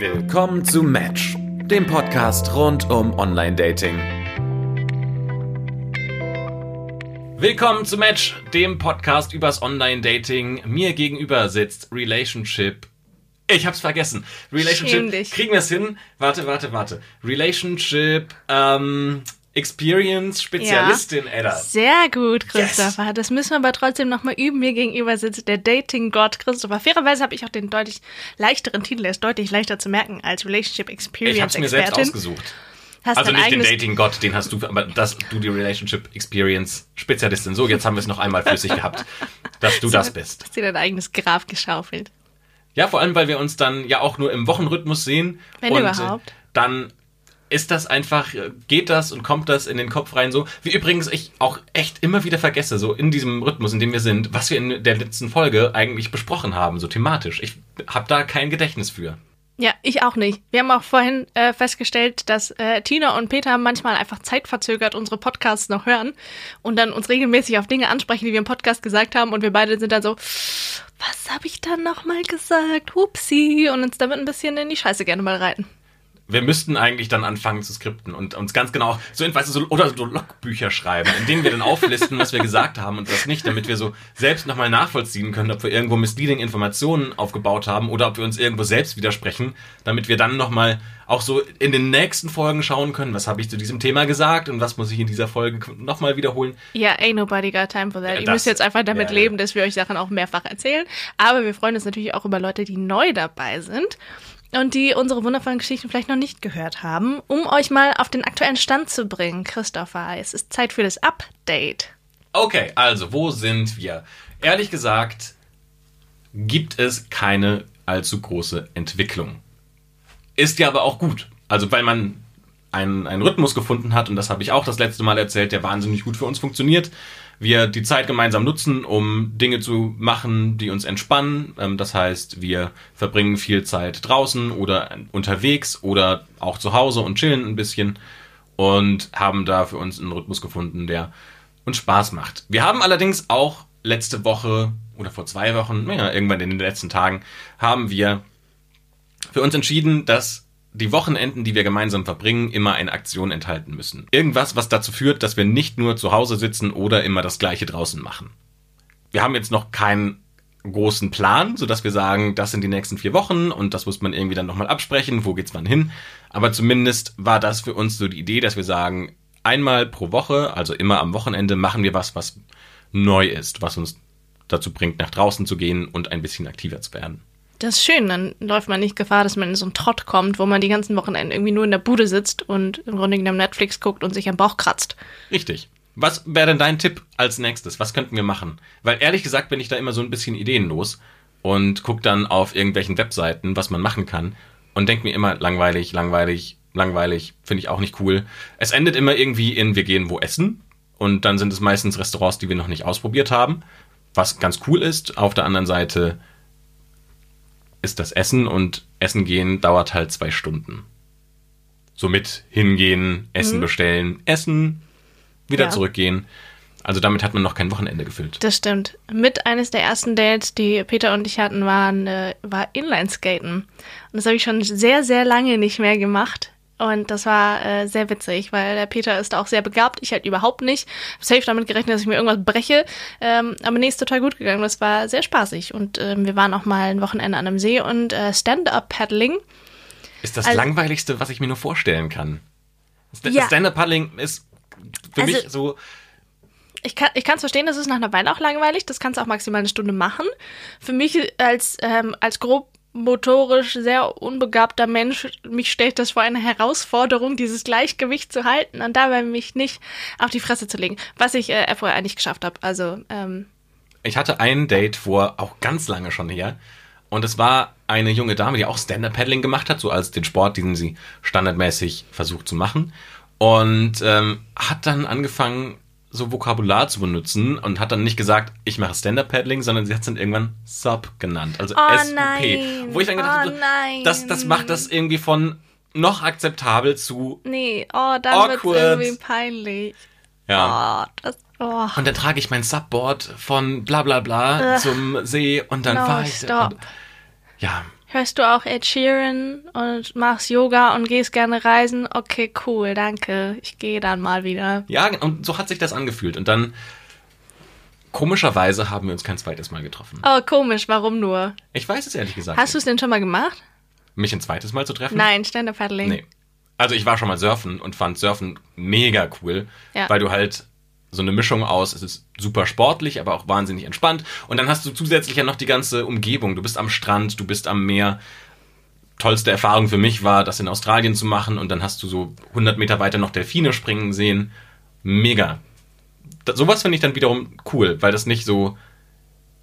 Willkommen zu Match, dem Podcast rund um Online-Dating. Willkommen zu Match, dem Podcast übers Online-Dating. Mir gegenüber sitzt Relationship. Ich hab's vergessen. Relationship. Kriegen wir es hin? Warte, warte, warte. Relationship, ähm, Experience Spezialistin, Edda. Sehr gut, Christopher. Das müssen wir aber trotzdem nochmal üben. Mir gegenüber sitzt der Dating-Gott Christopher. Fairerweise habe ich auch den deutlich leichteren Titel. Er ist deutlich leichter zu merken als Relationship Experience Ich hab's mir selbst ausgesucht. Hast Also nicht den Dating-Gott, den hast du, aber das, du die Relationship Experience Spezialistin. So, jetzt haben wir es noch einmal flüssig gehabt, dass du das bist. Hast dir dein eigenes Grab geschaufelt. Ja, vor allem, weil wir uns dann ja auch nur im Wochenrhythmus sehen. Wenn und überhaupt. Dann ist das einfach, geht das und kommt das in den Kopf rein so. Wie übrigens ich auch echt immer wieder vergesse, so in diesem Rhythmus, in dem wir sind, was wir in der letzten Folge eigentlich besprochen haben, so thematisch. Ich habe da kein Gedächtnis für. Ja, ich auch nicht. Wir haben auch vorhin äh, festgestellt, dass äh, Tina und Peter manchmal einfach zeitverzögert unsere Podcasts noch hören und dann uns regelmäßig auf Dinge ansprechen, die wir im Podcast gesagt haben und wir beide sind dann so, was habe ich dann nochmal gesagt? Hupsi. Und uns damit ein bisschen in die Scheiße gerne mal reiten. Wir müssten eigentlich dann anfangen zu skripten und uns ganz genau so, weißt du, so oder so Logbücher schreiben, in denen wir dann auflisten, was wir gesagt haben und was nicht, damit wir so selbst nochmal nachvollziehen können, ob wir irgendwo misleading Informationen aufgebaut haben oder ob wir uns irgendwo selbst widersprechen, damit wir dann nochmal auch so in den nächsten Folgen schauen können, was habe ich zu diesem Thema gesagt und was muss ich in dieser Folge nochmal wiederholen. Ja, ain't nobody got time for that. Ja, Ihr müsst jetzt einfach damit ja. leben, dass wir euch Sachen auch mehrfach erzählen. Aber wir freuen uns natürlich auch über Leute, die neu dabei sind und die unsere wundervollen Geschichten vielleicht noch nicht gehört haben, um euch mal auf den aktuellen Stand zu bringen. Christopher, es ist Zeit für das Update. Okay, also wo sind wir? Ehrlich gesagt gibt es keine allzu große Entwicklung. Ist ja aber auch gut. Also weil man einen, einen Rhythmus gefunden hat, und das habe ich auch das letzte Mal erzählt, der wahnsinnig gut für uns funktioniert. Wir die Zeit gemeinsam nutzen, um Dinge zu machen, die uns entspannen. Ähm, Das heißt, wir verbringen viel Zeit draußen oder unterwegs oder auch zu Hause und chillen ein bisschen und haben da für uns einen Rhythmus gefunden, der uns Spaß macht. Wir haben allerdings auch letzte Woche oder vor zwei Wochen, ja, irgendwann in den letzten Tagen, haben wir für uns entschieden, dass die Wochenenden, die wir gemeinsam verbringen, immer eine Aktion enthalten müssen. Irgendwas, was dazu führt, dass wir nicht nur zu Hause sitzen oder immer das Gleiche draußen machen. Wir haben jetzt noch keinen großen Plan, so dass wir sagen, das sind die nächsten vier Wochen und das muss man irgendwie dann nochmal absprechen, wo geht's wann hin. Aber zumindest war das für uns so die Idee, dass wir sagen, einmal pro Woche, also immer am Wochenende, machen wir was, was neu ist, was uns dazu bringt, nach draußen zu gehen und ein bisschen aktiver zu werden. Das ist schön, dann läuft man nicht Gefahr, dass man in so einen Trott kommt, wo man die ganzen Wochenenden irgendwie nur in der Bude sitzt und im Grunde genommen Netflix guckt und sich am Bauch kratzt. Richtig. Was wäre denn dein Tipp als nächstes? Was könnten wir machen? Weil ehrlich gesagt bin ich da immer so ein bisschen ideenlos und guck dann auf irgendwelchen Webseiten, was man machen kann und denk mir immer langweilig, langweilig, langweilig, finde ich auch nicht cool. Es endet immer irgendwie in wir gehen wo essen und dann sind es meistens Restaurants, die wir noch nicht ausprobiert haben, was ganz cool ist. Auf der anderen Seite ist das Essen und Essen gehen dauert halt zwei Stunden. Somit hingehen, Essen bestellen, essen, wieder Ja. zurückgehen. Also damit hat man noch kein Wochenende gefüllt. Das stimmt. Mit eines der ersten Dates, die Peter und ich hatten, waren, äh, war Inlineskaten. Und das habe ich schon sehr, sehr lange nicht mehr gemacht. Und das war äh, sehr witzig, weil der Peter ist auch sehr begabt, ich halt überhaupt nicht. Hab safe damit gerechnet, dass ich mir irgendwas breche. Ähm, aber nee, ist total gut gegangen. Das war sehr spaßig. Und ähm, wir waren auch mal ein Wochenende an einem See und äh, Stand-Up-Paddling. Ist das Also- langweiligste, was ich mir nur vorstellen kann. St Ja. Stand-Up-Paddling ist für Also- mich so, Ich kann ich kann's verstehen, das ist nach einer Weile auch langweilig. Das kannst du auch maximal eine Stunde machen. Für mich als, ähm, als grob motorisch sehr unbegabter Mensch, mich stellt das vor eine Herausforderung, dieses Gleichgewicht zu halten und dabei mich nicht auf die Fresse zu legen. Was ich äh, vorher nicht geschafft habe. Also, ähm, ich hatte ein Date vor, auch ganz lange schon her. Und es war eine junge Dame, die auch Stand-Up-Paddling gemacht hat, so als den Sport, den sie standardmäßig versucht zu machen. Und ähm, hat dann angefangen, so Vokabular zu benutzen und hat dann nicht gesagt, ich mache Stand-Up-Paddling, sondern sie hat es dann irgendwann Sub genannt, also Oh SUP. nein. Wo ich dann gedacht Oh habe, das, das macht das irgendwie von noch akzeptabel zu, nee, oh, dann Awkward. irgendwie peinlich. ja. Oh, das, oh. Und dann trage ich mein Subboard von bla bla bla Ugh. zum See und dann No, fahre ich. stop. Und, ja, Hörst du auch Ed Sheeran und machst Yoga und gehst gerne reisen? Okay, cool, danke. Ich gehe dann mal wieder. Ja, und so hat sich das angefühlt. Und dann, komischerweise, haben wir uns kein zweites Mal getroffen. Oh, komisch, warum nur? Ich weiß es ehrlich gesagt. Hast du es denn schon mal gemacht? Mich ein zweites Mal zu treffen? Nein, Stand-Up-Paddling. Nee. Also ich war schon mal surfen und fand Surfen mega cool, Ja. weil du halt so eine Mischung aus, es ist super sportlich, aber auch wahnsinnig entspannt. Und dann hast du zusätzlich ja noch die ganze Umgebung. Du bist am Strand, du bist am Meer. Tollste Erfahrung für mich war, das in Australien zu machen und dann hast du so 100 Meter weiter noch Delfine springen sehen. Mega. Da, sowas finde ich dann wiederum cool, weil das nicht so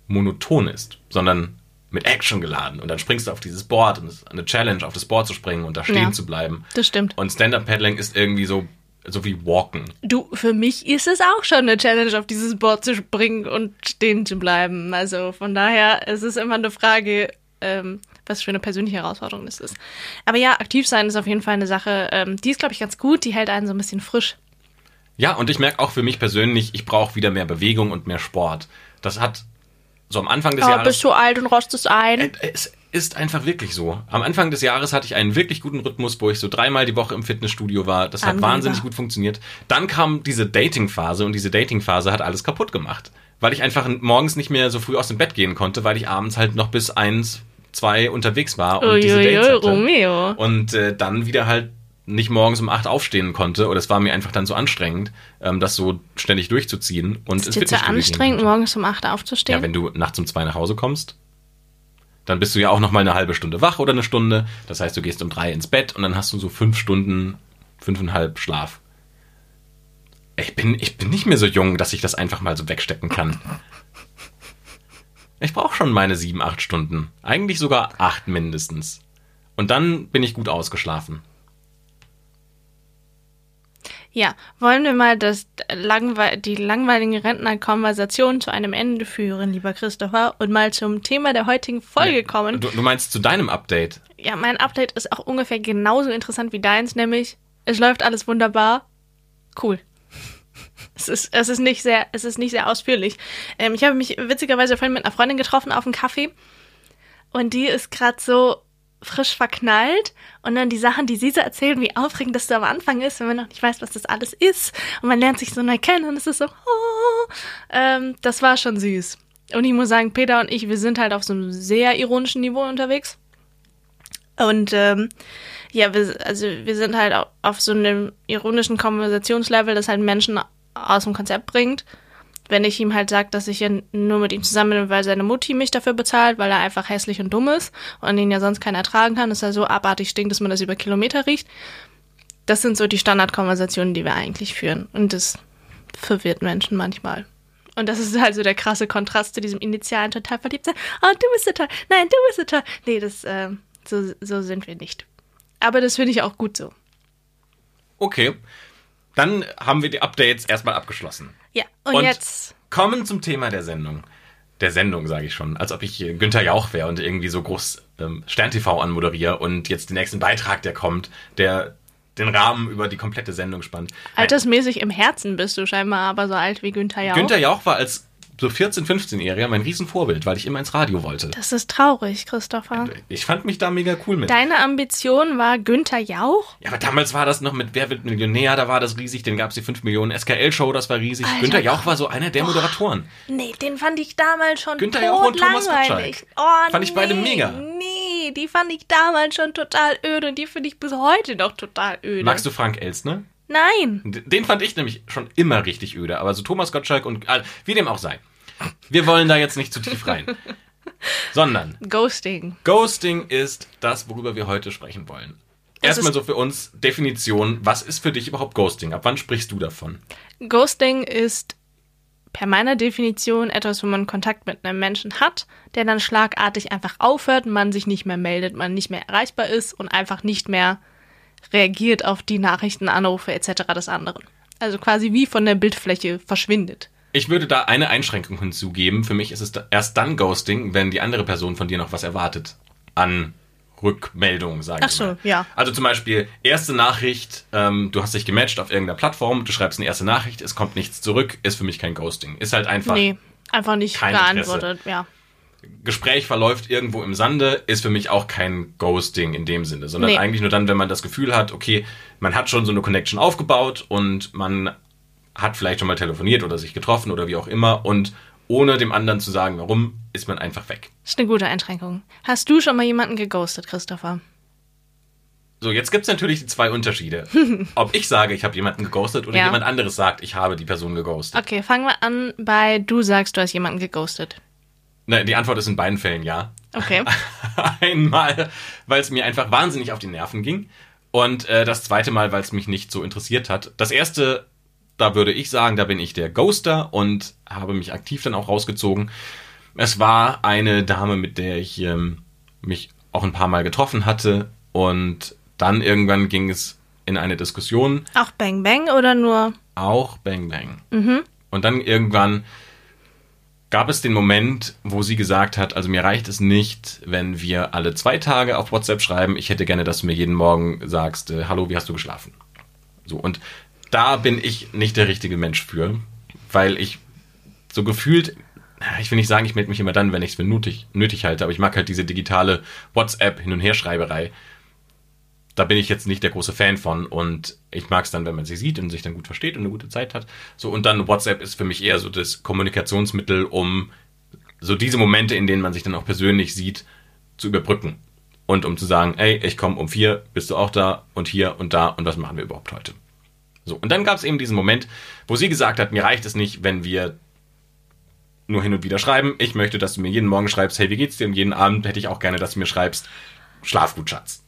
monoton ist, sondern mit Action geladen. Und dann springst du auf dieses Board und es ist eine Challenge, auf das Board zu springen und da stehen Ja. zu bleiben. Das stimmt. Und Stand-Up-Paddling ist irgendwie so, so wie Walken. Du, für mich ist es auch schon eine Challenge, auf dieses Board zu springen und stehen zu bleiben. Also von daher, es ist immer eine Frage, ähm, was für eine persönliche Herausforderung das ist. Aber ja, aktiv sein ist auf jeden Fall eine Sache, ähm, die ist, glaube ich, ganz gut. Die hält einen so ein bisschen frisch. Ja, und ich merke auch für mich persönlich, ich brauche wieder mehr Bewegung und mehr Sport. Das hat so am Anfang des Aber Jahres. bist du alt und rostest ein? Äh, Es ist einfach wirklich so. Am Anfang des Jahres hatte ich einen wirklich guten Rhythmus, wo ich so dreimal die Woche im Fitnessstudio war. Das hat Angeber. wahnsinnig gut funktioniert. Dann kam diese Dating-Phase und diese Dating-Phase hat alles kaputt gemacht. Weil ich einfach morgens nicht mehr so früh aus dem Bett gehen konnte, weil ich abends halt noch bis eins, zwei unterwegs war und diese Dates Uiuiui, hatte. Romeo. Und äh, dann wieder halt nicht morgens um acht aufstehen konnte. Oder es war mir einfach dann so anstrengend, ähm, das so ständig durchzuziehen. Und Ist dir zu anstrengend, morgens um 8 aufzustehen? Ja, wenn du nachts um zwei nach Hause kommst, dann bist du ja auch noch mal eine halbe Stunde wach oder eine Stunde. Das heißt, du gehst um drei ins Bett und dann hast du so fünf Stunden, fünfeinhalb Schlaf. Ich bin, ich bin nicht mehr so jung, dass ich das einfach mal so wegstecken kann. Ich brauche schon meine sieben, acht Stunden. Eigentlich sogar acht mindestens. Und dann bin ich gut ausgeschlafen. Ja, wollen wir mal das langwe die langweilige Rentnerkonversation zu einem Ende führen, lieber Christopher, und mal zum Thema der heutigen Folge kommen. Du, du meinst zu deinem Update? Ja, mein Update ist auch ungefähr genauso interessant wie deins, nämlich es läuft alles wunderbar. Cool. Es ist, es ist nicht sehr, es ist nicht sehr ausführlich. Ähm, ich habe mich witzigerweise vorhin mit einer Freundin getroffen auf einem Kaffee und die ist gerade so frisch verknallt und dann die Sachen, die sie so erzählen, wie aufregend das so am Anfang ist, wenn man noch nicht weiß, was das alles ist und man lernt sich so neu kennen und es ist so, oh, ähm, das war schon süß. Und ich muss sagen, Peter und ich, wir sind halt auf so einem sehr ironischen Niveau unterwegs. Und ähm, ja, wir, also wir sind halt au- auf so einem ironischen Konversationslevel, das halt Menschen aus dem Konzept bringt. Wenn ich ihm halt sage, dass ich nur mit ihm zusammen bin, weil seine Mutti mich dafür bezahlt, weil er einfach hässlich und dumm ist und ihn ja sonst keiner ertragen kann, dass er so abartig stinkt, dass man das über Kilometer riecht. Das sind so die Standardkonversationen, die wir eigentlich führen. Und das verwirrt Menschen manchmal. Und das ist halt so der krasse Kontrast zu diesem initialen total verliebt sein. Oh, du bist so toll. Nein, du bist so toll. Nee, das, ähm, so, so sind wir nicht. Aber das finde ich auch gut so. Okay. Dann haben wir die Updates erstmal abgeschlossen. Ja, und, Und- jetzt. Kommen zum Thema der Sendung. Der Sendung, sage ich schon. Als ob ich Günther Jauch wäre und irgendwie so groß ähm, Stern TV anmoderiere und jetzt den nächsten Beitrag, der kommt, der den Rahmen über die komplette Sendung spannt. Altersmäßig im Herzen bist du scheinbar aber so alt wie Günther Jauch. Günther Jauch war als so 14-, 15-Jähriger mein Riesenvorbild, weil ich immer ins Radio wollte. Das ist traurig, Christopher. Ich fand mich da mega cool mit. Deine Ambition war Günther Jauch? Ja, aber damals war das noch mit Wer wird Millionär, da war das riesig, dann gab es die 5 Millionen SKL-Show, das war riesig. Alter, Günther Jauch war so einer der Moderatoren. Nee, den fand ich damals schon Günther Jauch und Thomas. Gottschalk. Oh, Fand ich beide nee, mega. Nee, die fand ich damals schon total öde und die finde ich bis heute noch total öde. Magst du Frank Elstner? Nein. Den fand ich nämlich schon immer richtig öde, aber so Thomas Gottschalk und wie dem auch sei. Wir wollen da jetzt nicht zu tief rein. Sondern Ghosting. Ghosting ist das, worüber wir heute sprechen wollen. Das Erstmal so für uns Definition, was ist für dich überhaupt Ghosting? Ab wann sprichst du davon? Ghosting ist per meiner Definition etwas, wo man Kontakt mit einem Menschen hat, der dann schlagartig einfach aufhört, man sich nicht mehr meldet, man nicht mehr erreichbar ist und einfach nicht mehr reagiert auf die Nachrichten, Anrufe etc. des anderen. Also quasi wie von der Bildfläche verschwindet. Ich würde da eine Einschränkung hinzugeben. Für mich ist es da erst dann Ghosting, wenn die andere Person von dir noch was erwartet. An Rückmeldung, sagen Ach so, ja. Also zum Beispiel, erste Nachricht, ähm, du hast dich gematcht auf irgendeiner Plattform, du schreibst eine erste Nachricht, es kommt nichts zurück, ist für mich kein Ghosting. Ist halt einfach Nee, einfach nicht geantwortet, ja. Gespräch verläuft irgendwo im Sande, ist für mich auch kein Ghosting in dem Sinne, sondern Nee. eigentlich nur dann, wenn man das Gefühl hat, okay, man hat schon so eine Connection aufgebaut und man hat vielleicht schon mal telefoniert oder sich getroffen oder wie auch immer und ohne dem anderen zu sagen, warum, ist man einfach weg. Das ist eine gute Einschränkung. Hast du schon mal jemanden geghostet, Christopher? So, jetzt gibt's natürlich die zwei Unterschiede. Ob ich sage, ich habe jemanden geghostet oder Ja. jemand anderes sagt, ich habe die Person geghostet. Okay, fangen wir an bei du sagst, du hast jemanden geghostet. Ne, die Antwort ist in beiden Fällen ja. Okay. Einmal, weil es mir einfach wahnsinnig auf die Nerven ging. Und äh, das zweite Mal, weil es mich nicht so interessiert hat. Das erste, da würde ich sagen, da bin ich der Ghoster und habe mich aktiv dann auch rausgezogen. Es war eine Dame, mit der ich ähm, mich auch ein paar Mal getroffen hatte. Und dann irgendwann ging es in eine Diskussion, Auch Bang Bang oder nur? auch Bang Bang. Und dann irgendwann gab es den Moment, wo sie gesagt hat, also mir reicht es nicht, wenn wir alle zwei Tage auf WhatsApp schreiben. Ich hätte gerne, dass du mir jeden Morgen sagst, äh, hallo, wie hast du geschlafen? So, und da bin ich nicht der richtige Mensch für, weil ich so gefühlt, ich will nicht sagen, ich melde mich immer dann, wenn ich es für nötig, nötig halte, aber ich mag halt diese digitale WhatsApp-Hin- und Herschreiberei da bin ich jetzt nicht der große Fan von und ich mag es dann, wenn man sie sieht und sich dann gut versteht und eine gute Zeit hat. So und dann WhatsApp ist für mich eher so das Kommunikationsmittel, um so diese Momente, in denen man sich dann auch persönlich sieht, zu überbrücken und um zu sagen, ey, ich komme um vier, bist du auch da und hier und da und was machen wir überhaupt heute? So und dann gab es eben diesen Moment, wo sie gesagt hat, mir reicht es nicht, wenn wir nur hin und wieder schreiben. Ich möchte, dass du mir jeden Morgen schreibst, hey, wie geht's dir? Und jeden Abend hätte ich auch gerne, dass du mir schreibst, schlaf gut, Schatz.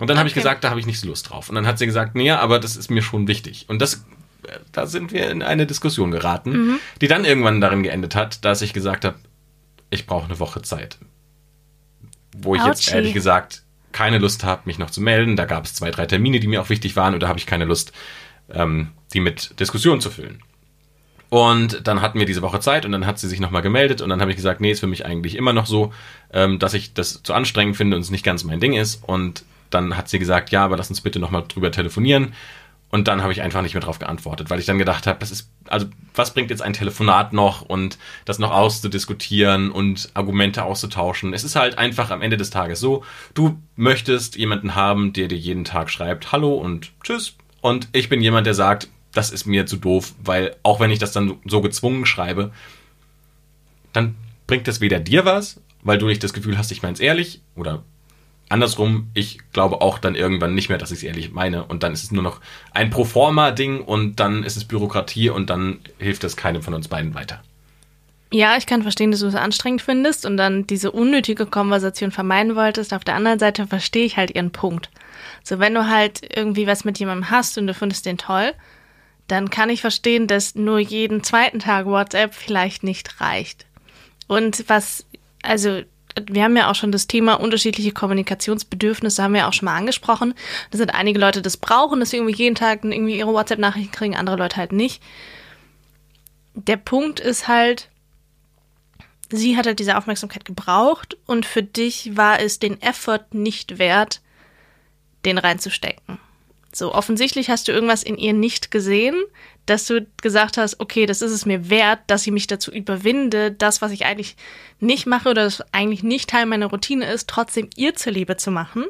Und dann habe ich Okay. gesagt, da habe ich nicht so Lust drauf. Und dann hat sie gesagt, nee, aber das ist mir schon wichtig. Und das, äh, da sind wir in eine Diskussion geraten, die dann irgendwann darin geendet hat, dass ich gesagt habe, ich brauche eine Woche Zeit. Wo ich jetzt Ouchie. ehrlich gesagt keine Lust habe, mich noch zu melden. Da gab es zwei, drei Termine, die mir auch wichtig waren und da habe ich keine Lust, ähm, die mit Diskussionen zu füllen. Und dann hatten wir diese Woche Zeit und dann hat sie sich nochmal gemeldet und dann habe ich gesagt, nee, ist für mich eigentlich immer noch so, ähm, dass ich das zu anstrengend finde und es nicht ganz mein Ding ist. Und dann hat sie gesagt, ja, aber lass uns bitte nochmal drüber telefonieren. Und dann habe ich einfach nicht mehr drauf geantwortet, weil ich dann gedacht habe, das ist, also was bringt jetzt ein Telefonat noch und das noch auszudiskutieren und Argumente auszutauschen. Es ist halt einfach am Ende des Tages so, du möchtest jemanden haben, der dir jeden Tag schreibt, hallo und tschüss. Und ich bin jemand, der sagt, das ist mir zu doof, weil auch wenn ich das dann so gezwungen schreibe, dann bringt das weder dir was, weil du nicht das Gefühl hast, ich meine es ehrlich, oder andersrum, ich glaube auch dann irgendwann nicht mehr, dass ich es ehrlich meine und dann ist es nur noch ein Proforma-Ding und dann ist es Bürokratie und dann hilft es keinem von uns beiden weiter. Ja, ich kann verstehen, dass du es anstrengend findest und dann diese unnötige Konversation vermeiden wolltest. Auf der anderen Seite verstehe ich halt ihren Punkt. So, wenn du halt irgendwie was mit jemandem hast und du findest den toll, dann kann ich verstehen, dass nur jeden zweiten Tag WhatsApp vielleicht nicht reicht. Und was, also, wir haben ja auch schon das Thema unterschiedliche Kommunikationsbedürfnisse, haben wir auch schon mal angesprochen. Da sind einige Leute, das brauchen, dass sie irgendwie jeden Tag irgendwie ihre WhatsApp-Nachrichten kriegen, andere Leute halt nicht. Der Punkt ist halt, sie hat halt diese Aufmerksamkeit gebraucht und für dich war es den Effort nicht wert, den reinzustecken. So, offensichtlich hast du irgendwas in ihr nicht gesehen, dass du gesagt hast, okay, das ist es mir wert, dass ich mich dazu überwinde, das, was ich eigentlich nicht mache oder das eigentlich nicht Teil meiner Routine ist, trotzdem ihr zuliebe zu machen.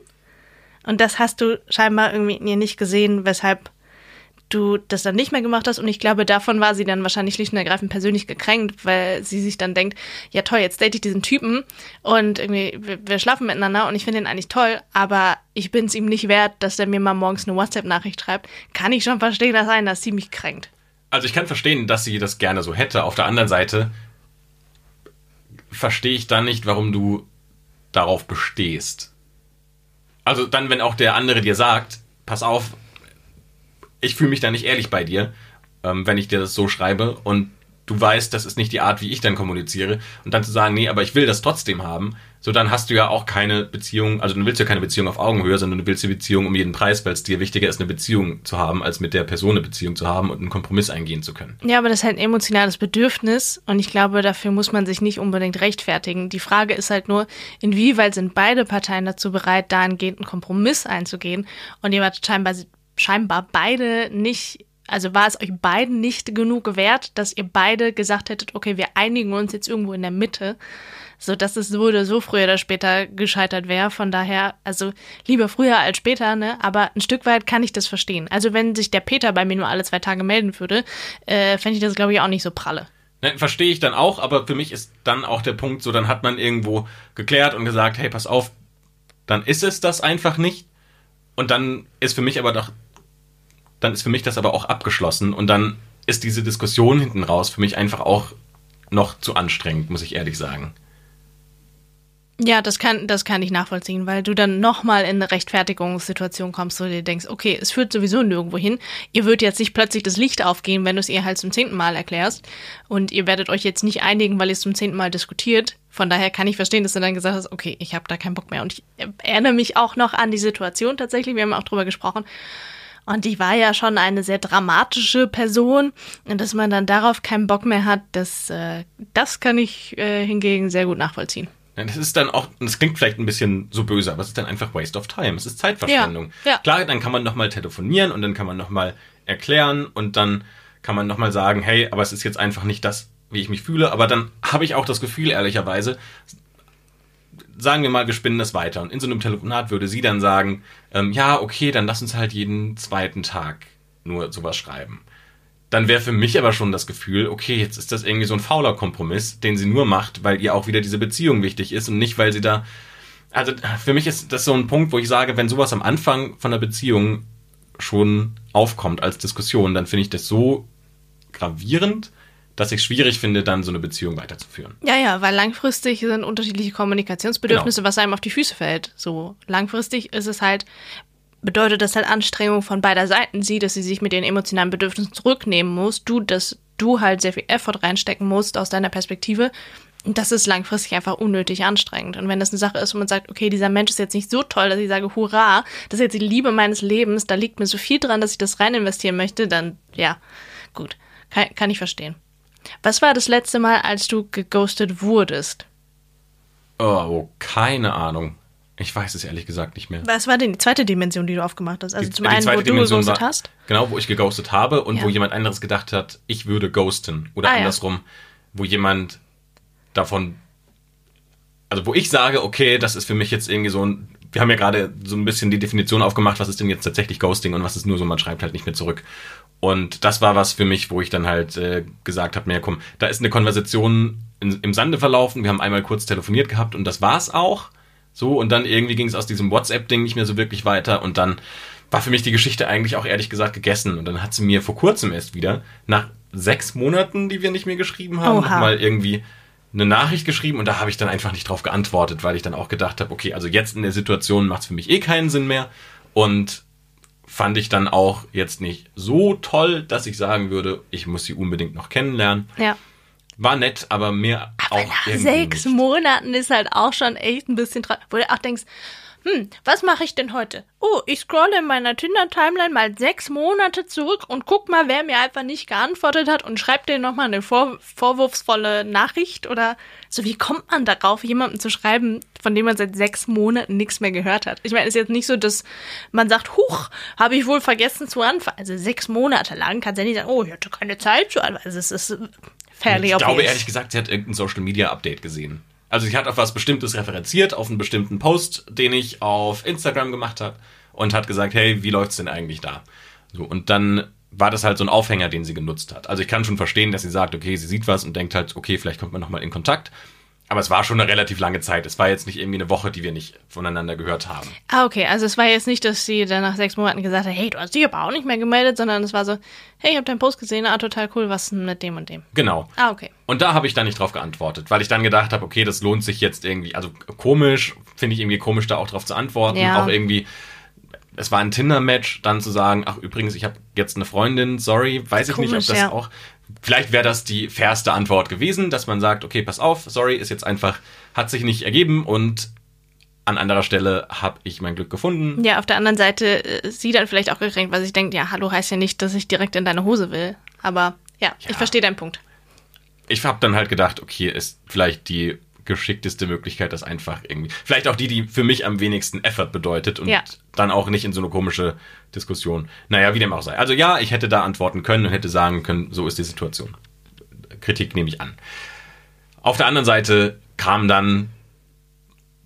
Und das hast du scheinbar irgendwie in ihr nicht gesehen, weshalb du das dann nicht mehr gemacht hast. Und ich glaube, davon war sie dann wahrscheinlich schlicht und ergreifend persönlich gekränkt, weil sie sich dann denkt, ja toll, jetzt date ich diesen Typen und irgendwie, wir, wir schlafen miteinander und ich finde ihn eigentlich toll, aber ich bin es ihm nicht wert, dass er mir mal morgens eine WhatsApp-Nachricht schreibt. Kann ich schon verstehen, dass einen das ziemlich kränkt. Also ich kann verstehen, dass sie das gerne so hätte. Auf der anderen Seite verstehe ich dann nicht, warum du darauf bestehst. Also dann, wenn auch der andere dir sagt, pass auf, ich fühle mich da nicht ehrlich bei dir, ähm, wenn ich dir das so schreibe und du weißt, das ist nicht die Art, wie ich dann kommuniziere und dann zu sagen, nee, aber ich will das trotzdem haben, so dann hast du ja auch keine Beziehung, also du willst ja keine Beziehung auf Augenhöhe, sondern du willst die Beziehung um jeden Preis, weil es dir wichtiger ist, eine Beziehung zu haben, als mit der Person eine Beziehung zu haben und einen Kompromiss eingehen zu können. Ja, aber das ist halt ein emotionales Bedürfnis und ich glaube, dafür muss man sich nicht unbedingt rechtfertigen. Die Frage ist halt nur, inwieweit sind beide Parteien dazu bereit, dahingehend einen Kompromiss einzugehen und wart scheinbar, scheinbar beide nicht also war es euch beiden nicht genug wert, dass ihr beide gesagt hättet, okay, wir einigen uns jetzt irgendwo in der Mitte, so dass es so so früher oder später gescheitert wäre. Von daher, also lieber früher als später, ne? Aber ein Stück weit kann ich das verstehen. Also wenn sich der Peter bei mir nur alle zwei Tage melden würde, äh, fände ich das, glaube ich, auch nicht so pralle. Ne, Verstehe ich dann auch, aber für mich ist dann auch der Punkt so, dann hat man irgendwo geklärt und gesagt, hey, pass auf, dann ist es das einfach nicht. Und dann ist für mich aber doch, dann ist für mich das aber auch abgeschlossen und dann ist diese Diskussion hinten raus für mich einfach auch noch zu anstrengend, muss ich ehrlich sagen. Ja, das kann, das kann ich nachvollziehen, weil du dann nochmal in eine Rechtfertigungssituation kommst, wo du dir denkst, okay, es führt sowieso nirgendwo hin. Ihr würdet jetzt nicht plötzlich das Licht aufgehen, wenn du es ihr halt zum zehnten Mal erklärst. Und ihr werdet euch jetzt nicht einigen, weil ihr es zum zehnten Mal diskutiert. Von daher kann ich verstehen, dass du dann gesagt hast, okay, ich habe da keinen Bock mehr. Und ich erinnere mich auch noch an die Situation tatsächlich, wir haben auch drüber gesprochen. Und die war ja schon eine sehr dramatische Person. Und dass man dann darauf keinen Bock mehr hat, das, äh, das kann ich äh, hingegen sehr gut nachvollziehen. Das ist dann auch, das klingt vielleicht ein bisschen so böse, aber es ist dann einfach Waste of Time. Es ist Zeitverschwendung. Ja, ja. Klar, dann kann man nochmal telefonieren und dann kann man nochmal erklären und dann kann man nochmal sagen, hey, aber es ist jetzt einfach nicht das, wie ich mich fühle. Aber dann habe ich auch das Gefühl, ehrlicherweise, sagen wir mal, wir spinnen das weiter. Und in so einem Telefonat würde sie dann sagen, ähm, ja, okay, dann lass uns halt jeden zweiten Tag nur sowas schreiben. Dann wäre für mich aber schon das Gefühl, okay, jetzt ist das irgendwie so ein fauler Kompromiss, den sie nur macht, weil ihr auch wieder diese Beziehung wichtig ist und nicht, weil sie da. Also für mich ist das so ein Punkt, wo ich sage, wenn sowas am Anfang von der Beziehung schon aufkommt als Diskussion, dann finde ich das so gravierend, dass ich es schwierig finde, dann so eine Beziehung weiterzuführen. Ja, ja, weil langfristig sind unterschiedliche Kommunikationsbedürfnisse, was einem auf die Füße fällt. So langfristig ist es halt, bedeutet das halt Anstrengung von beider Seiten. Sie, dass sie sich mit ihren emotionalen Bedürfnissen zurücknehmen muss, du, dass du halt sehr viel Effort reinstecken musst aus deiner Perspektive. Und das ist langfristig einfach unnötig anstrengend. Und wenn das eine Sache ist, wo man sagt, okay, dieser Mensch ist jetzt nicht so toll, dass ich sage, hurra, das ist jetzt die Liebe meines Lebens, da liegt mir so viel dran, dass ich das rein investieren möchte, dann ja, gut, kann, kann ich verstehen. Was war das letzte Mal, als du geghostet wurdest? Oh, keine Ahnung. Ich weiß es ehrlich gesagt nicht mehr. Was war denn die zweite Dimension, die du aufgemacht hast? Also Die- zum die einen, wo du Dimension geghostet war- hast? Genau, wo ich geghostet habe und Ja. wo jemand anderes gedacht hat, ich würde ghosten. Oder Ah, ja. andersrum, wo jemand davon. Also wo ich sage, okay, das ist für mich jetzt irgendwie so ein. Wir haben ja gerade so ein bisschen die Definition aufgemacht, was ist denn jetzt tatsächlich Ghosting und was ist nur so, man schreibt halt nicht mehr zurück. Und das war was für mich, wo ich dann halt äh, gesagt habe, naja komm, da ist eine Konversation in, im Sande verlaufen. Wir haben einmal kurz telefoniert gehabt und das war's auch. So, und dann irgendwie ging es aus diesem WhatsApp-Ding nicht mehr so wirklich weiter und dann war für mich die Geschichte eigentlich auch ehrlich gesagt gegessen. Und dann hat sie mir vor kurzem erst wieder, nach sechs Monaten, die wir nicht mehr geschrieben haben, nochmal irgendwie eine Nachricht geschrieben und da habe ich dann einfach nicht drauf geantwortet, weil ich dann auch gedacht habe, okay, also jetzt in der Situation macht es für mich eh keinen Sinn mehr und fand ich dann auch jetzt nicht so toll, dass ich sagen würde, ich muss sie unbedingt noch kennenlernen. Ja. War nett, aber mehr Aber auch nach sechs nicht. Monaten ist halt auch schon echt ein bisschen traurig. Wo du auch denkst, hm, was mache ich denn heute? Oh, ich scrolle in meiner Tinder-Timeline mal sechs Monate zurück und guck mal, wer mir einfach nicht geantwortet hat und schreibt dir nochmal eine vor vorwurfsvolle Nachricht oder so. Wie kommt man darauf, jemandem zu schreiben, von dem man seit sechs Monaten nichts mehr gehört hat? Ich meine, es ist jetzt nicht so, dass man sagt, huch, habe ich wohl vergessen zu antworten. Also sechs Monate lang kannst du ja nicht sagen, oh, ich hatte keine Zeit zu antworten. Also es ist fairly Ich glaube ehrlich gesagt, sie hat irgendein Social Media Update gesehen. Also sie hat auf was Bestimmtes referenziert, auf einen bestimmten Post, den ich auf Instagram gemacht habe und hat gesagt, hey, wie läuft's denn eigentlich da? So und dann war das halt so ein Aufhänger, den sie genutzt hat. Also ich kann schon verstehen, dass sie sagt, okay, sie sieht was und denkt halt, okay, vielleicht kommt man noch mal in Kontakt. Aber es war schon eine relativ lange Zeit. Es war jetzt nicht irgendwie eine Woche, die wir nicht voneinander gehört haben. Ah, okay. Also es war jetzt nicht, dass sie dann nach sechs Monaten gesagt hat, hey, du hast dich aber auch nicht mehr gemeldet, sondern es war so, hey, ich habe deinen Post gesehen, ah, total cool, was ist denn mit dem und dem? Genau. Ah, okay. Und da habe ich dann nicht drauf geantwortet, weil ich dann gedacht habe, okay, das lohnt sich jetzt irgendwie, also komisch, finde ich irgendwie komisch, da auch drauf zu antworten. Ja. Auch irgendwie, es war ein Tinder-Match, dann zu sagen, ach übrigens, ich habe jetzt eine Freundin, sorry, weiß ich nicht, ob Komisch, das ja. auch. Vielleicht wäre das die fairste Antwort gewesen, dass man sagt, okay, pass auf, sorry, ist jetzt einfach, hat sich nicht ergeben und an anderer Stelle habe ich mein Glück gefunden. Ja, auf der anderen Seite äh, sie dann vielleicht auch gekränkt, weil sie denkt, ja, hallo heißt ja nicht, dass ich direkt in deine Hose will. Aber ja, Ja. ich verstehe deinen Punkt. Ich habe dann halt gedacht, okay, ist vielleicht die geschickteste Möglichkeit, das einfach irgendwie. Vielleicht auch die, die für mich am wenigsten Effort bedeutet und Ja. dann auch nicht in so eine komische Diskussion. Naja, wie dem auch sei. Also ja, ich hätte da antworten können und hätte sagen können, so ist die Situation. Kritik nehme ich an. Auf der anderen Seite kam dann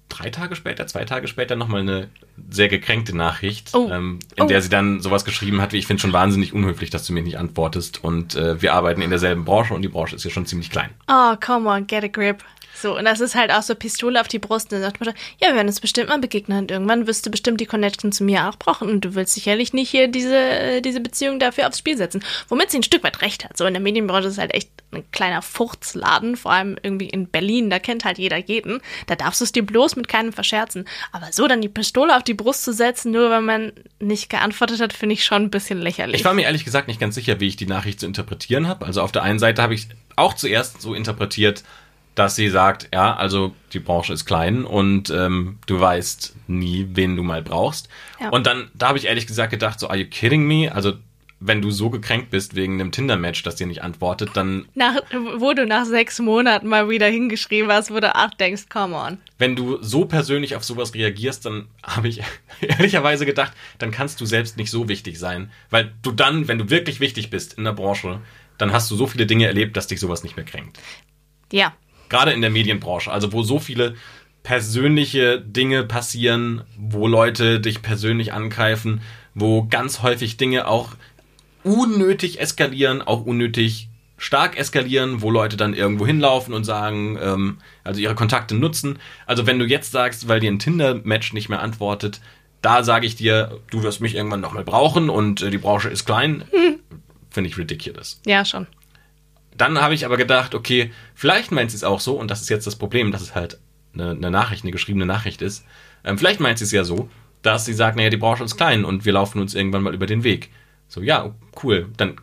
drei Tage später, zwei Tage später nochmal eine sehr gekränkte Nachricht, Oh. ähm, in Oh. der sie dann sowas geschrieben hat, wie ich finde schon wahnsinnig unhöflich, dass du mir nicht antwortest und äh, wir arbeiten in derselben Branche und die Branche ist ja schon ziemlich klein. Oh, come on, get a grip. So, und das ist halt auch so Pistole auf die Brust. Und dann sagt man, ja, wir werden uns bestimmt mal begegnen. Und irgendwann wirst du bestimmt die Connection zu mir auch brauchen. Und du willst sicherlich nicht hier diese, diese Beziehung dafür aufs Spiel setzen. Womit sie ein Stück weit recht hat. So, in der Medienbranche ist es halt echt ein kleiner Furzladen. Vor allem irgendwie in Berlin. Da kennt halt jeder jeden. Da darfst du es dir bloß mit keinem verscherzen. Aber so dann die Pistole auf die Brust zu setzen, nur weil man nicht geantwortet hat, finde ich schon ein bisschen lächerlich. Ich war mir ehrlich gesagt nicht ganz sicher, wie ich die Nachricht zu interpretieren habe. Also auf der einen Seite habe ich auch zuerst so interpretiert, dass sie sagt, ja, also die Branche ist klein und ähm, du weißt nie, wen du mal brauchst. Ja. Und dann, da habe ich ehrlich gesagt gedacht, so, are you kidding me? Also wenn du so gekränkt bist wegen einem Tinder-Match, das dir nicht antwortet, dann, nach, wo du nach sechs Monaten mal wieder hingeschrieben hast, wo du auch denkst, come on. wenn du so persönlich auf sowas reagierst, dann habe ich ehrlicherweise gedacht, dann kannst du selbst nicht so wichtig sein. Weil du dann, wenn du wirklich wichtig bist in der Branche, dann hast du so viele Dinge erlebt, dass dich sowas nicht mehr kränkt. Ja, Gerade in der Medienbranche, also wo so viele persönliche Dinge passieren, wo Leute dich persönlich angreifen, wo ganz häufig Dinge auch unnötig eskalieren, auch unnötig stark eskalieren, wo Leute dann irgendwo hinlaufen und sagen, ähm, also ihre Kontakte nutzen. Also wenn du jetzt sagst, weil dir ein Tinder-Match nicht mehr antwortet, da sage ich dir, du wirst mich irgendwann nochmal brauchen und äh, die Branche ist klein, finde ich ridiculous. ja, schon. Dann habe ich aber gedacht, okay, vielleicht meint sie es auch so, und das ist jetzt das Problem, dass es halt eine, eine Nachricht, eine geschriebene Nachricht ist. Ähm, vielleicht meint sie es ja so, dass sie sagt, naja, die Branche ist klein und wir laufen uns irgendwann mal über den Weg. So, ja, cool. Dann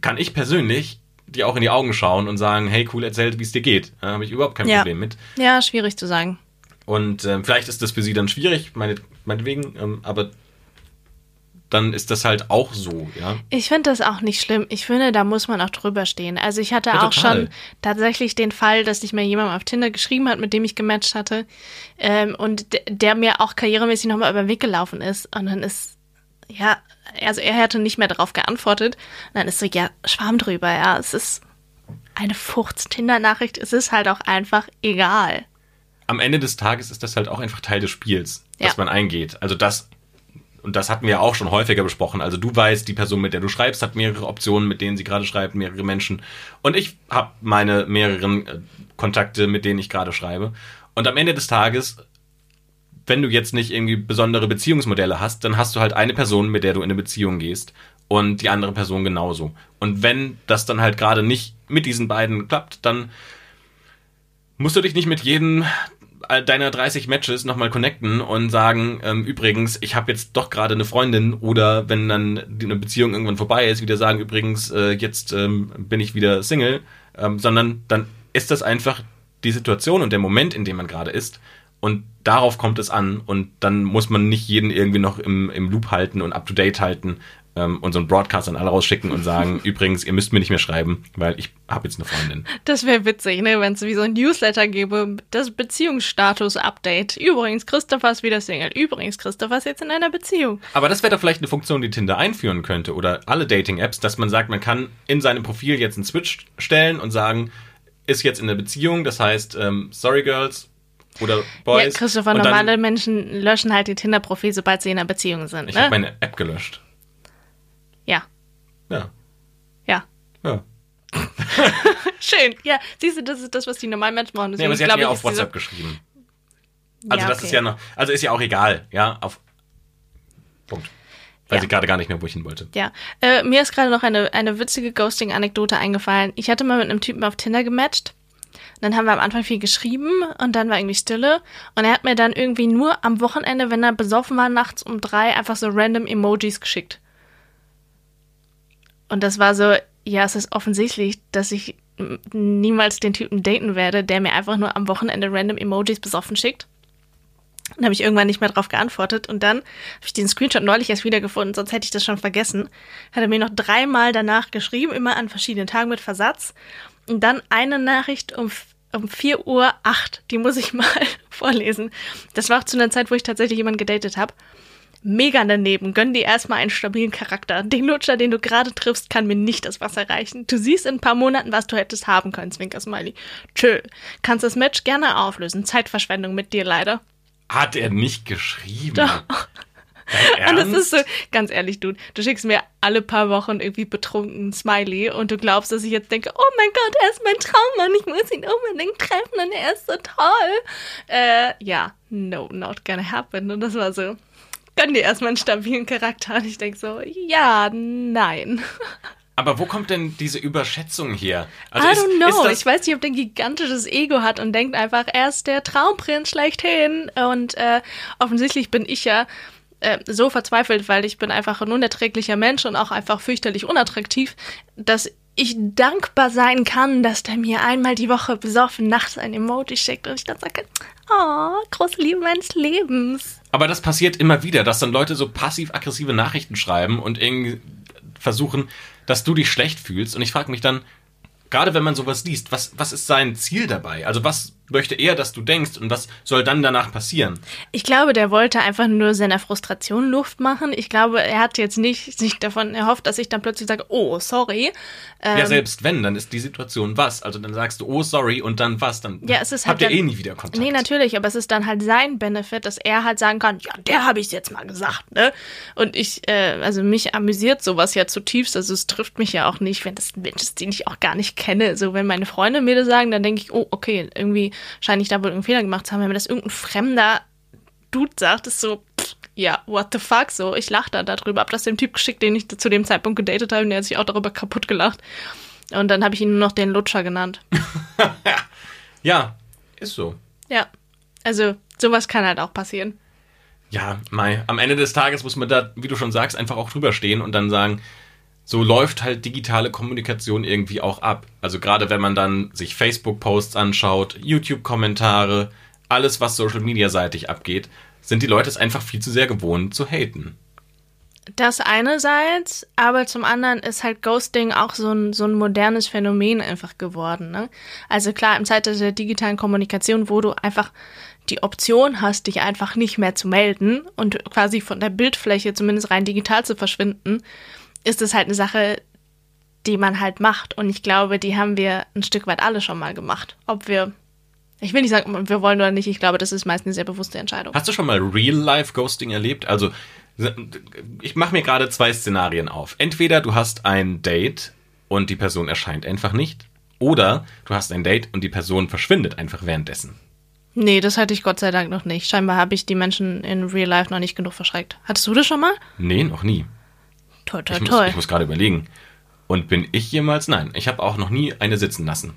kann ich persönlich dir auch in die Augen schauen und sagen, hey, cool, erzähl, wie es dir geht. Da habe ich überhaupt kein Ja. Problem mit. Ja, schwierig zu sagen. Und ähm, vielleicht ist das für sie dann schwierig, meine, meinetwegen, ähm, aber dann ist das halt auch so, ja. Ich finde das auch nicht schlimm. Ich finde, da muss man auch drüber stehen. Also ich hatte Ja, auch schon tatsächlich den Fall, dass sich mir jemand auf Tinder geschrieben hat, mit dem ich gematcht hatte ähm, und der mir auch karrieremäßig nochmal über den Weg gelaufen ist. Und dann ist, ja, also er hatte nicht mehr darauf geantwortet. Und dann ist so, ja, Schwarm drüber, ja, es ist eine Furz-Tinder-Nachricht. Es ist halt auch einfach egal. am Ende des Tages ist das halt auch einfach Teil des Spiels, Ja. das man eingeht. Also das, und das hatten wir auch schon häufiger besprochen. Also du weißt, die Person, mit der du schreibst, hat mehrere Optionen, mit denen sie gerade schreibt, mehrere Menschen. Und ich habe meine mehreren äh, Kontakte, mit denen ich gerade schreibe. Und am Ende des Tages, wenn du jetzt nicht irgendwie besondere Beziehungsmodelle hast, dann hast du halt eine Person, mit der du in eine Beziehung gehst. Und die andere Person genauso. Und wenn das dann halt gerade nicht mit diesen beiden klappt, dann musst du dich nicht mit jedem deiner 30 Matches nochmal connecten und sagen, ähm, übrigens, ich habe jetzt doch gerade eine Freundin oder wenn dann eine Beziehung irgendwann vorbei ist, wieder sagen, übrigens, äh, jetzt ähm, bin ich wieder Single, ähm, sondern dann ist das einfach die Situation und der Moment, in dem man gerade ist und darauf kommt es an und dann muss man nicht jeden irgendwie noch im, im Loop halten und up-to-date halten ähm, und so einen Broadcast an alle rausschicken und sagen, übrigens, ihr müsst mir nicht mehr schreiben, weil ich habe jetzt eine Freundin. Das wäre witzig, ne, wenn es wie so ein Newsletter gäbe, das Beziehungsstatus-Update. Übrigens, Christopher ist wieder Single. Übrigens, Christopher ist jetzt in einer Beziehung. Aber das wäre doch vielleicht eine Funktion, die Tinder einführen könnte oder alle Dating-Apps, dass man sagt, man kann in seinem Profil jetzt einen Switch stellen und sagen, ist jetzt in der Beziehung, das heißt, ähm, sorry Girls oder Boys. ja, Christopher, normale Menschen löschen halt die Tinder-Profil, sobald sie in einer Beziehung sind, Ich habe ne? meine App gelöscht. Ja, Ja, ja. ja. Schön. Ja, siehst du, das ist das, was die normalen Menschen machen. Nee, Deswegen aber sie hat mir auf WhatsApp geschrieben. Also Ja, das okay. ist ja noch, also ist ja auch egal, ja, auf Punkt. Weiß Ja. ich gerade gar nicht mehr, wo ich hin wollte. Ja, äh, mir ist gerade noch eine, eine witzige Ghosting-Anekdote eingefallen. Ich hatte mal mit einem Typen auf Tinder gematcht. Dann haben wir am Anfang viel geschrieben und dann war irgendwie Stille. Und er hat mir dann irgendwie nur am Wochenende, wenn er besoffen war, nachts um drei, einfach so random Emojis geschickt. Und das war so, ja, es ist offensichtlich, dass ich niemals den Typen daten werde, der mir einfach nur am Wochenende random Emojis besoffen schickt. Dann habe ich irgendwann nicht mehr drauf geantwortet und dann habe ich den Screenshot neulich erst wiedergefunden, sonst hätte ich das schon vergessen. Hat er mir noch dreimal danach geschrieben, immer an verschiedenen Tagen mit Versatz. Und dann eine Nachricht um um 4 Uhr 8. Die muss ich mal vorlesen. Das war auch zu einer Zeit, wo ich tatsächlich jemanden gedatet habe. Mega daneben. Gönn dir erstmal einen stabilen Charakter. Den Lutscher, den du gerade triffst, kann mir nicht das Wasser reichen. Du siehst in ein paar Monaten, was du hättest haben können, Zwinker Smiley. Tschö. Kannst das Match gerne auflösen. Zeitverschwendung mit dir leider. Hat er nicht geschrieben. Doch. Und das ist so, ganz ehrlich, du, du schickst mir alle paar Wochen irgendwie betrunken Smiley und du glaubst, dass ich jetzt denke, oh mein Gott, er ist mein Traummann, ich muss ihn unbedingt treffen und er ist so toll. Äh, ja, no, not gonna happen. Und das war so, gönn dir erstmal einen stabilen Charakter. Und ich denke so, ja, nein. Aber wo kommt denn diese Überschätzung her? I don't know. ich weiß nicht, ob der ein gigantisches Ego hat und denkt einfach, er ist der Traumprinz schlechthin. Und äh, offensichtlich bin ich ja äh, so verzweifelt, weil ich bin einfach ein unerträglicher Mensch und auch einfach fürchterlich unattraktiv, dass ich dankbar sein kann, dass der mir einmal die Woche besoffen nachts ein Emoji schickt und ich dann sage, oh, große Liebe meines Lebens. Aber das passiert immer wieder, dass dann Leute so passiv-aggressive Nachrichten schreiben und irgendwie versuchen, dass du dich schlecht fühlst. Und ich frage mich dann, gerade wenn man sowas liest, was, was ist sein Ziel dabei? Also was möchte er, dass du denkst und was soll dann danach passieren? Ich glaube, der wollte einfach nur seiner Frustration Luft machen. Ich glaube, er hat jetzt nicht sich davon erhofft, dass ich dann plötzlich sage, oh, sorry. Ähm, ja, selbst wenn, dann ist die Situation was. Also dann sagst du, oh, sorry, und dann was? Dann Ja, es ist habt halt ihr eh dann- nie wieder Kontakt. Nee, natürlich, aber es ist dann halt sein Benefit, dass er halt sagen kann, ja, der habe ich jetzt mal gesagt, ne? Und ich, äh, also mich amüsiert sowas ja zutiefst, also es trifft mich ja auch nicht, wenn das ein Mensch ist, den ich auch gar nicht kenne. So, wenn meine Freunde mir das sagen, dann denke ich, oh, okay, irgendwie scheine ich da wohl irgendeinen Fehler gemacht zu haben. Wenn mir das irgendein fremder Dude sagt, ist so, pff, ja, what the fuck, so, ich lache da darüber. Hab das dem Typ geschickt, den ich zu dem Zeitpunkt gedatet habe, und der hat sich auch darüber kaputt gelacht. Und dann habe ich ihn nur noch den Lutscher genannt. Ja, ist so. Ja, also sowas kann halt auch passieren. Ja, Mai, am Ende des Tages muss man da, wie du schon sagst, einfach auch drüber stehen und dann sagen, so läuft halt digitale Kommunikation irgendwie auch ab. Also gerade wenn man dann sich Facebook-Posts anschaut, YouTube-Kommentare, alles, was Social Media-seitig abgeht, sind die Leute es einfach viel zu sehr gewohnt zu haten. Das einerseits, aber zum anderen ist halt Ghosting auch so ein, so ein modernes Phänomen einfach geworden. Ne? Also klar, im Zeitalter der digitalen Kommunikation, wo du einfach die Option hast, dich einfach nicht mehr zu melden und quasi von der Bildfläche zumindest rein digital zu verschwinden, ist es halt eine Sache, die man halt macht. Und ich glaube, die haben wir ein Stück weit alle schon mal gemacht. Ob wir, ich will nicht sagen, ob wir wollen oder nicht, ich glaube, das ist meist eine sehr bewusste Entscheidung. Hast du schon mal Real-Life-Ghosting erlebt? Also, ich mache mir gerade zwei Szenarien auf. Entweder du hast ein Date und die Person erscheint einfach nicht, oder du hast ein Date und die Person verschwindet einfach währenddessen. Nee, das hatte ich Gott sei Dank noch nicht. Scheinbar habe ich die Menschen in Real Life noch nicht genug verschreckt. Hattest du das schon mal? Nee, noch nie. Toll, toll, Ich muss, toll. ich muss gerade überlegen. Und bin ich jemals? Nein. Ich habe auch noch nie eine sitzen lassen.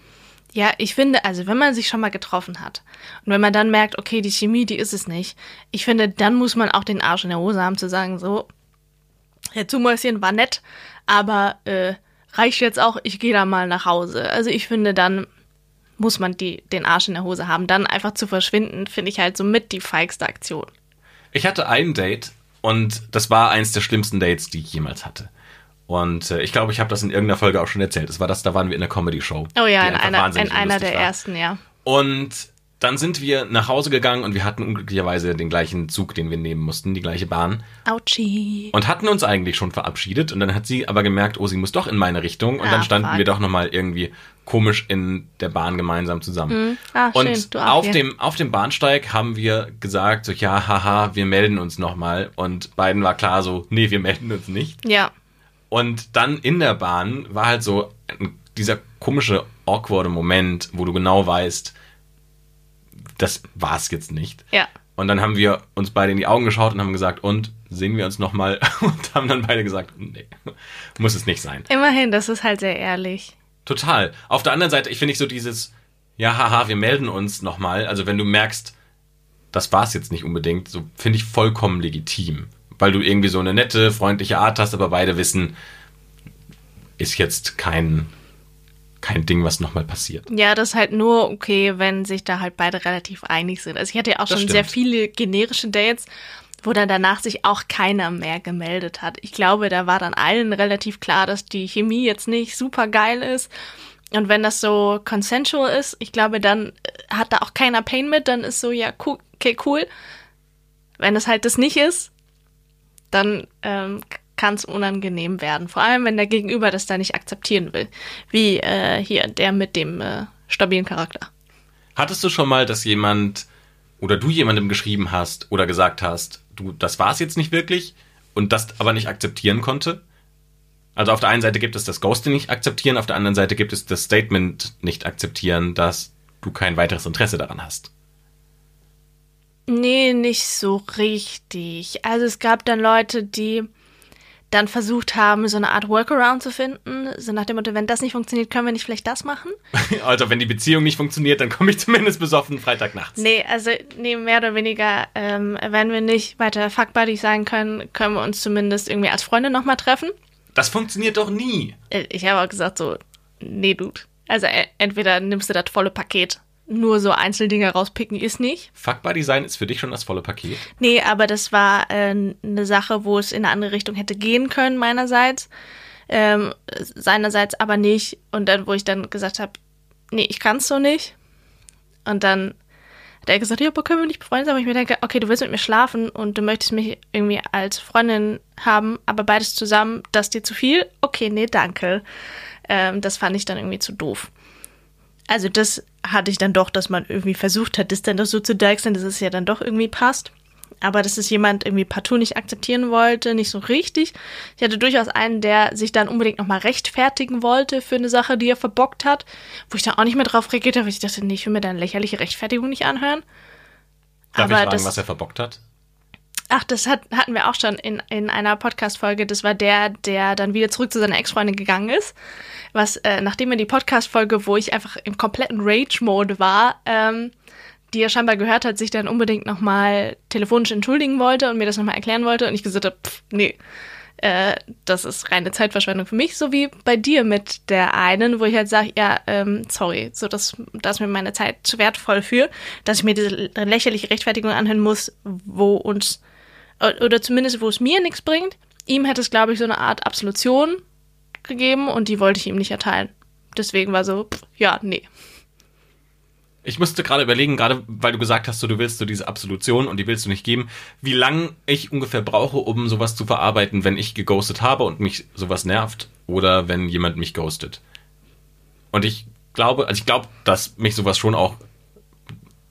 Ja, ich finde, also wenn man sich schon mal getroffen hat und wenn man dann merkt, okay, die Chemie, die ist es nicht, ich finde, dann muss man auch den Arsch in der Hose haben zu sagen, so, Herr Zumäuschen war nett, aber äh, reicht jetzt auch, ich gehe da mal nach Hause. Also ich finde, dann muss man die, den Arsch in der Hose haben. Dann einfach zu verschwinden, finde ich halt so mit die feigste Aktion. Ich hatte ein Date und das war eins der schlimmsten Dates, die ich jemals hatte. Und äh, ich glaube, ich habe das in irgendeiner Folge auch schon erzählt. Das war das, da waren wir in einer Comedy-Show. Oh ja, in einer, in einer der war. ersten, ja. Und dann sind wir nach Hause gegangen und wir hatten unglücklicherweise den gleichen Zug, den wir nehmen mussten, die gleiche Bahn. Ouchie. Und hatten uns eigentlich schon verabschiedet. Und dann hat sie aber gemerkt, oh, sie muss doch in meine Richtung. Und Ah, dann standen fuck. wir doch nochmal irgendwie komisch in der Bahn gemeinsam zusammen. Ah, und schön, du auch auf, hier. dem, auf dem Bahnsteig haben wir gesagt, so, ja, haha, wir melden uns nochmal. Und beiden war klar so, nee, wir melden uns nicht. Ja, Und dann in der Bahn war halt so dieser komische, awkwarde Moment, wo du genau weißt, das war's jetzt nicht. ja. Und dann haben wir uns beide in die Augen geschaut und haben gesagt, und sehen wir uns nochmal? Und haben dann beide gesagt, nee, muss es nicht sein. Immerhin, das ist halt sehr ehrlich. Total. Auf der anderen Seite, ich finde ich so dieses, ja, haha, wir melden uns nochmal. Also wenn du merkst, das war's jetzt nicht unbedingt, so finde ich vollkommen legitim. Weil du irgendwie so eine nette, freundliche Art hast, aber beide wissen, ist jetzt kein, kein Ding, was nochmal passiert. Ja, das ist halt nur okay, wenn sich da halt beide relativ einig sind. Also ich hatte ja auch Das schon sehr stimmt. viele generische Dates, wo dann danach sich auch keiner mehr gemeldet hat. Ich glaube, da war dann allen relativ klar, dass die Chemie jetzt nicht super geil ist. Und wenn das so consensual ist, ich glaube, dann äh, hat da auch keiner Pain mit, dann ist so, ja, okay, cool. Wenn es halt das nicht ist, dann ähm, kann es unangenehm werden. Vor allem, wenn der Gegenüber das da nicht akzeptieren will. Wie äh, hier der mit dem äh, stabilen Charakter. Hattest du schon mal, dass jemand oder du jemandem geschrieben hast oder gesagt hast, du, das war es jetzt nicht wirklich und das aber nicht akzeptieren konnte? Also auf der einen Seite gibt es das Ghosting nicht akzeptieren, auf der anderen Seite gibt es das Statement nicht akzeptieren, dass du kein weiteres Interesse daran hast. Nee, nicht so richtig. Also es gab dann Leute, die dann versucht haben, so eine Art Workaround zu finden. So nach dem Motto, wenn das nicht funktioniert, können wir nicht vielleicht das machen? Also wenn die Beziehung nicht funktioniert, dann komme ich zumindest besoffen Freitagnachts. Nee, also nee, mehr oder weniger, ähm, wenn wir nicht weiter Fuck Buddy sein können, können wir uns zumindest irgendwie als Freunde nochmal treffen. Das funktioniert doch nie. Äh, Ich habe auch gesagt so, nee, Dude. Also äh, entweder nimmst du das volle Paket. Nur so Einzeldinge rauspicken ist nicht. Fuck Buddy sein ist für dich schon das volle Paket. Nee, aber das war äh, eine Sache, wo es in eine andere Richtung hätte gehen können meinerseits. Ähm, seinerseits aber nicht. Und dann, wo ich dann gesagt habe, nee, ich kann's so nicht. Und dann hat er gesagt, ja, aber können wir nicht befreundet sein? Aber ich mir denke, okay, du willst mit mir schlafen und du möchtest mich irgendwie als Freundin haben, aber beides zusammen, das ist dir zu viel? Okay, nee, danke. Ähm, das fand ich dann irgendwie zu doof. Also das hatte ich dann doch, dass man irgendwie versucht hat, das dann doch so zu deichseln, dass es ja dann doch irgendwie passt. Aber dass es jemand irgendwie partout nicht akzeptieren wollte, nicht so richtig. Ich hatte durchaus einen, der sich dann unbedingt nochmal rechtfertigen wollte für eine Sache, die er verbockt hat, wo ich dann auch nicht mehr drauf reagiert habe, weil ich dachte, nee, ich will mir deine lächerliche Rechtfertigung nicht anhören. Darf Aber ich fragen, das- was er verbockt hat? Ach, das hat, hatten wir auch schon in, in einer Podcast-Folge. Das war der, der dann wieder zurück zu seiner Ex-Freundin gegangen ist. Was, äh, nachdem er die Podcast-Folge, wo ich einfach im kompletten Rage-Mode war, ähm, die er scheinbar gehört hat, sich dann unbedingt nochmal telefonisch entschuldigen wollte und mir das nochmal erklären wollte. Und ich gesagt habe, pff, nee, äh, das ist reine Zeitverschwendung für mich, so wie bei dir mit der einen, wo ich halt sage, ja, ähm, sorry, so dass das mir meine Zeit zu wertvoll für, dass ich mir diese lächerliche Rechtfertigung anhören muss, wo uns oder zumindest wo es mir nichts bringt. Ihm hätte es, glaube ich, so eine Art Absolution gegeben und die wollte ich ihm nicht erteilen. Deswegen war so, pff, ja, nee. Ich musste gerade überlegen, gerade weil du gesagt hast, so, du willst so diese Absolution und die willst du nicht geben, wie lang ich ungefähr brauche, um sowas zu verarbeiten, wenn ich geghostet habe und mich sowas nervt oder wenn jemand mich ghostet. Und ich glaube, also ich glaube, dass mich sowas schon auch,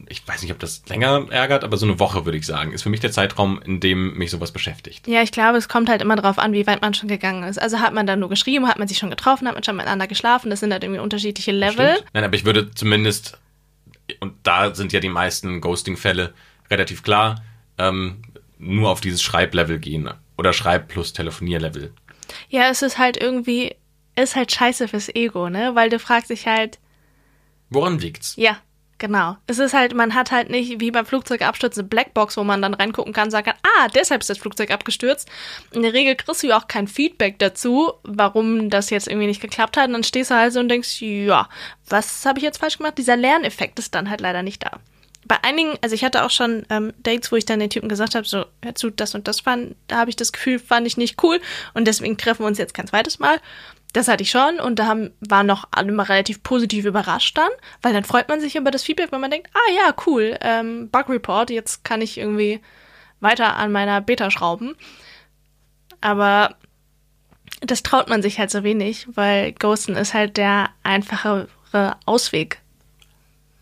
ich weiß nicht, ob das länger ärgert, aber so eine Woche würde ich sagen, ist für mich der Zeitraum, in dem mich sowas beschäftigt. Ja, ich glaube, es kommt halt immer drauf an, wie weit man schon gegangen ist. Also hat man dann nur geschrieben, hat man sich schon getroffen, hat man schon miteinander geschlafen, das sind halt irgendwie unterschiedliche Level. Stimmt. Nein, aber ich würde zumindest, und da sind ja die meisten Ghosting-Fälle relativ klar, ähm, nur auf dieses Schreiblevel gehen. Oder Schreib plus Telefonierlevel. Ja, es ist halt irgendwie, ist halt scheiße fürs Ego, ne? Weil du fragst dich halt, Woran liegt's? ja, genau. Es ist halt, man hat halt nicht wie beim Flugzeugabsturz eine Blackbox, wo man dann reingucken kann und sagen kann, ah, deshalb ist das Flugzeug abgestürzt. In der Regel kriegst du ja auch kein Feedback dazu, warum das jetzt irgendwie nicht geklappt hat. Und dann stehst du halt so und denkst, ja, was habe ich jetzt falsch gemacht? Dieser Lerneffekt ist dann halt leider nicht da. Bei einigen, also ich hatte auch schon ähm, Dates, wo ich dann den Typen gesagt habe, so, hör zu, das und das fand, da habe ich das Gefühl, fand ich nicht cool und deswegen treffen wir uns jetzt kein zweites Mal. Das hatte ich schon und da haben, waren noch alle mal relativ positiv überrascht dann, weil dann freut man sich über das Feedback, wenn man denkt, ah ja, cool, ähm, Bug Report, jetzt kann ich irgendwie weiter an meiner Beta schrauben. Aber das traut man sich halt so wenig, weil Ghosten ist halt der einfachere Ausweg.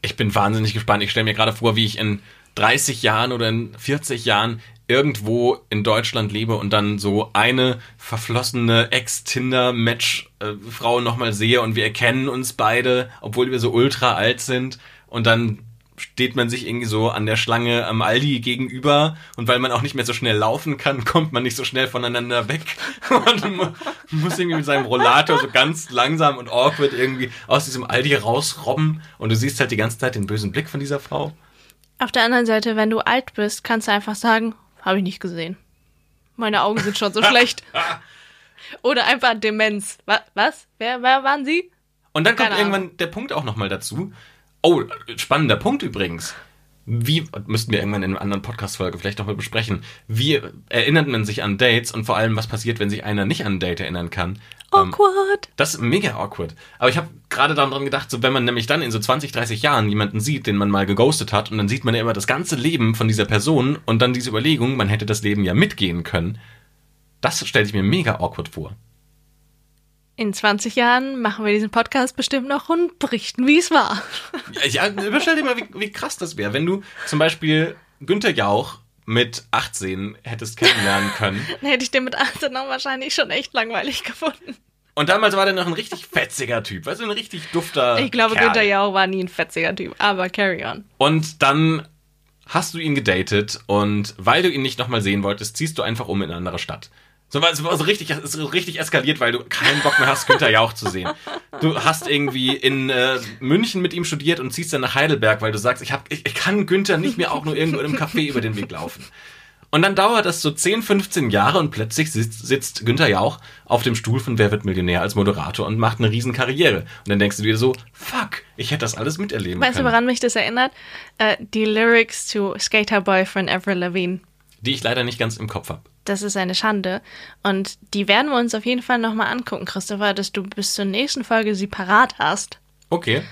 Ich bin wahnsinnig gespannt. Ich stelle mir gerade vor, wie ich in 30 Jahren oder in 40 Jahren irgendwo in Deutschland lebe und dann so eine verflossene Ex-Tinder-Match-Frau nochmal sehe und wir erkennen uns beide, obwohl wir so ultra alt sind. Und dann steht man sich irgendwie so an der Schlange am Aldi gegenüber. Und weil man auch nicht mehr so schnell laufen kann, kommt man nicht so schnell voneinander weg. Und mu- muss irgendwie mit seinem Rollator so ganz langsam und awkward irgendwie aus diesem Aldi rausrobben. Und du siehst halt die ganze Zeit den bösen Blick von dieser Frau. Auf der anderen Seite, wenn du alt bist, kannst du einfach sagen, habe ich nicht gesehen. Meine Augen sind schon so schlecht. Oder einfach Demenz. Wa was? Wer, wer waren Sie? Und dann kommt Keine Ahnung. irgendwann der Punkt auch nochmal dazu. Oh, spannender Punkt übrigens. Wie, müssten wir irgendwann in einer anderen Podcast-Folge vielleicht nochmal besprechen, wie erinnert man sich an Dates und vor allem, was passiert, wenn sich einer nicht an ein Date erinnern kann. Ähm, Awkward. das ist mega awkward. Aber ich habe gerade daran gedacht, so wenn man nämlich dann in so 20, 30 Jahren jemanden sieht, den man mal geghostet hat, und dann sieht man ja immer das ganze Leben von dieser Person und dann diese Überlegung, man hätte das Leben ja mitgehen können. Das stelle ich mir mega awkward vor. In 20 Jahren machen wir diesen Podcast bestimmt noch und berichten, wie es war. Ja, überstell dir mal, wie, wie krass das wäre, wenn du zum Beispiel Günther Jauch mit 18 hättest kennenlernen können. Dann hätte ich den mit 18 auch wahrscheinlich schon echt langweilig gefunden. Und damals war der noch ein richtig fetziger Typ, weißt du, ein richtig dufter. Ich glaube, Kerl. Günther Jauch war nie ein fetziger Typ, aber carry on. Und dann hast du ihn gedatet und weil du ihn nicht nochmal sehen wolltest, ziehst du einfach um in eine andere Stadt. So, weil es so richtig, es ist richtig eskaliert, weil du keinen Bock mehr hast, Günther Jauch zu sehen. Du hast irgendwie in äh, München mit ihm studiert und ziehst dann nach Heidelberg, weil du sagst, ich, hab, ich, ich kann Günther nicht mehr auch nur irgendwo in einem Café über den Weg laufen. Und dann dauert das so 10, 15 Jahre und plötzlich sitzt, sitzt Günther Jauch auf dem Stuhl von Wer wird Millionär als Moderator und macht eine riesen Karriere. Und dann denkst du dir so, fuck, ich hätte das alles miterleben Weißt du, können. woran mich das erinnert? Äh, die Lyrics zu Skater Boy von Avril Lavigne. Die ich leider nicht ganz im Kopf habe. Das ist eine Schande. Und die werden wir uns auf jeden Fall nochmal angucken, Christopher, dass du bis zur nächsten Folge sie parat hast. Okay.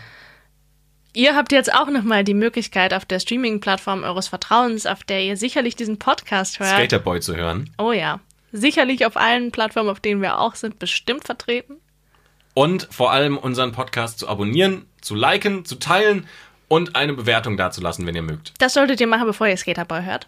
Ihr habt jetzt auch nochmal die Möglichkeit auf der Streaming-Plattform eures Vertrauens, auf der ihr sicherlich diesen Podcast hört. Skaterboy zu hören. Oh ja. Sicherlich auf allen Plattformen, auf denen wir auch sind, bestimmt vertreten. Und vor allem unseren Podcast zu abonnieren, zu liken, zu teilen und eine Bewertung dazulassen, wenn ihr mögt. Das solltet ihr machen, bevor ihr Skaterboy hört.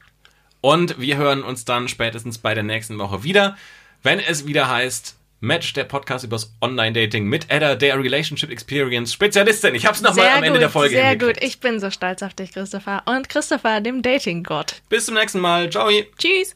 Und wir hören uns dann spätestens bei der nächsten Woche wieder, wenn es wieder heißt Match, der Podcast übers Online-Dating mit Edda, der Relationship Experience Spezialistin. Ich hab's nochmal am Ende gut, der Folge Sehr gut. Ich bin so stolz auf dich, Christopher. Und Christopher, dem Dating-Gott. Bis zum nächsten Mal. Ciao. Tschüss.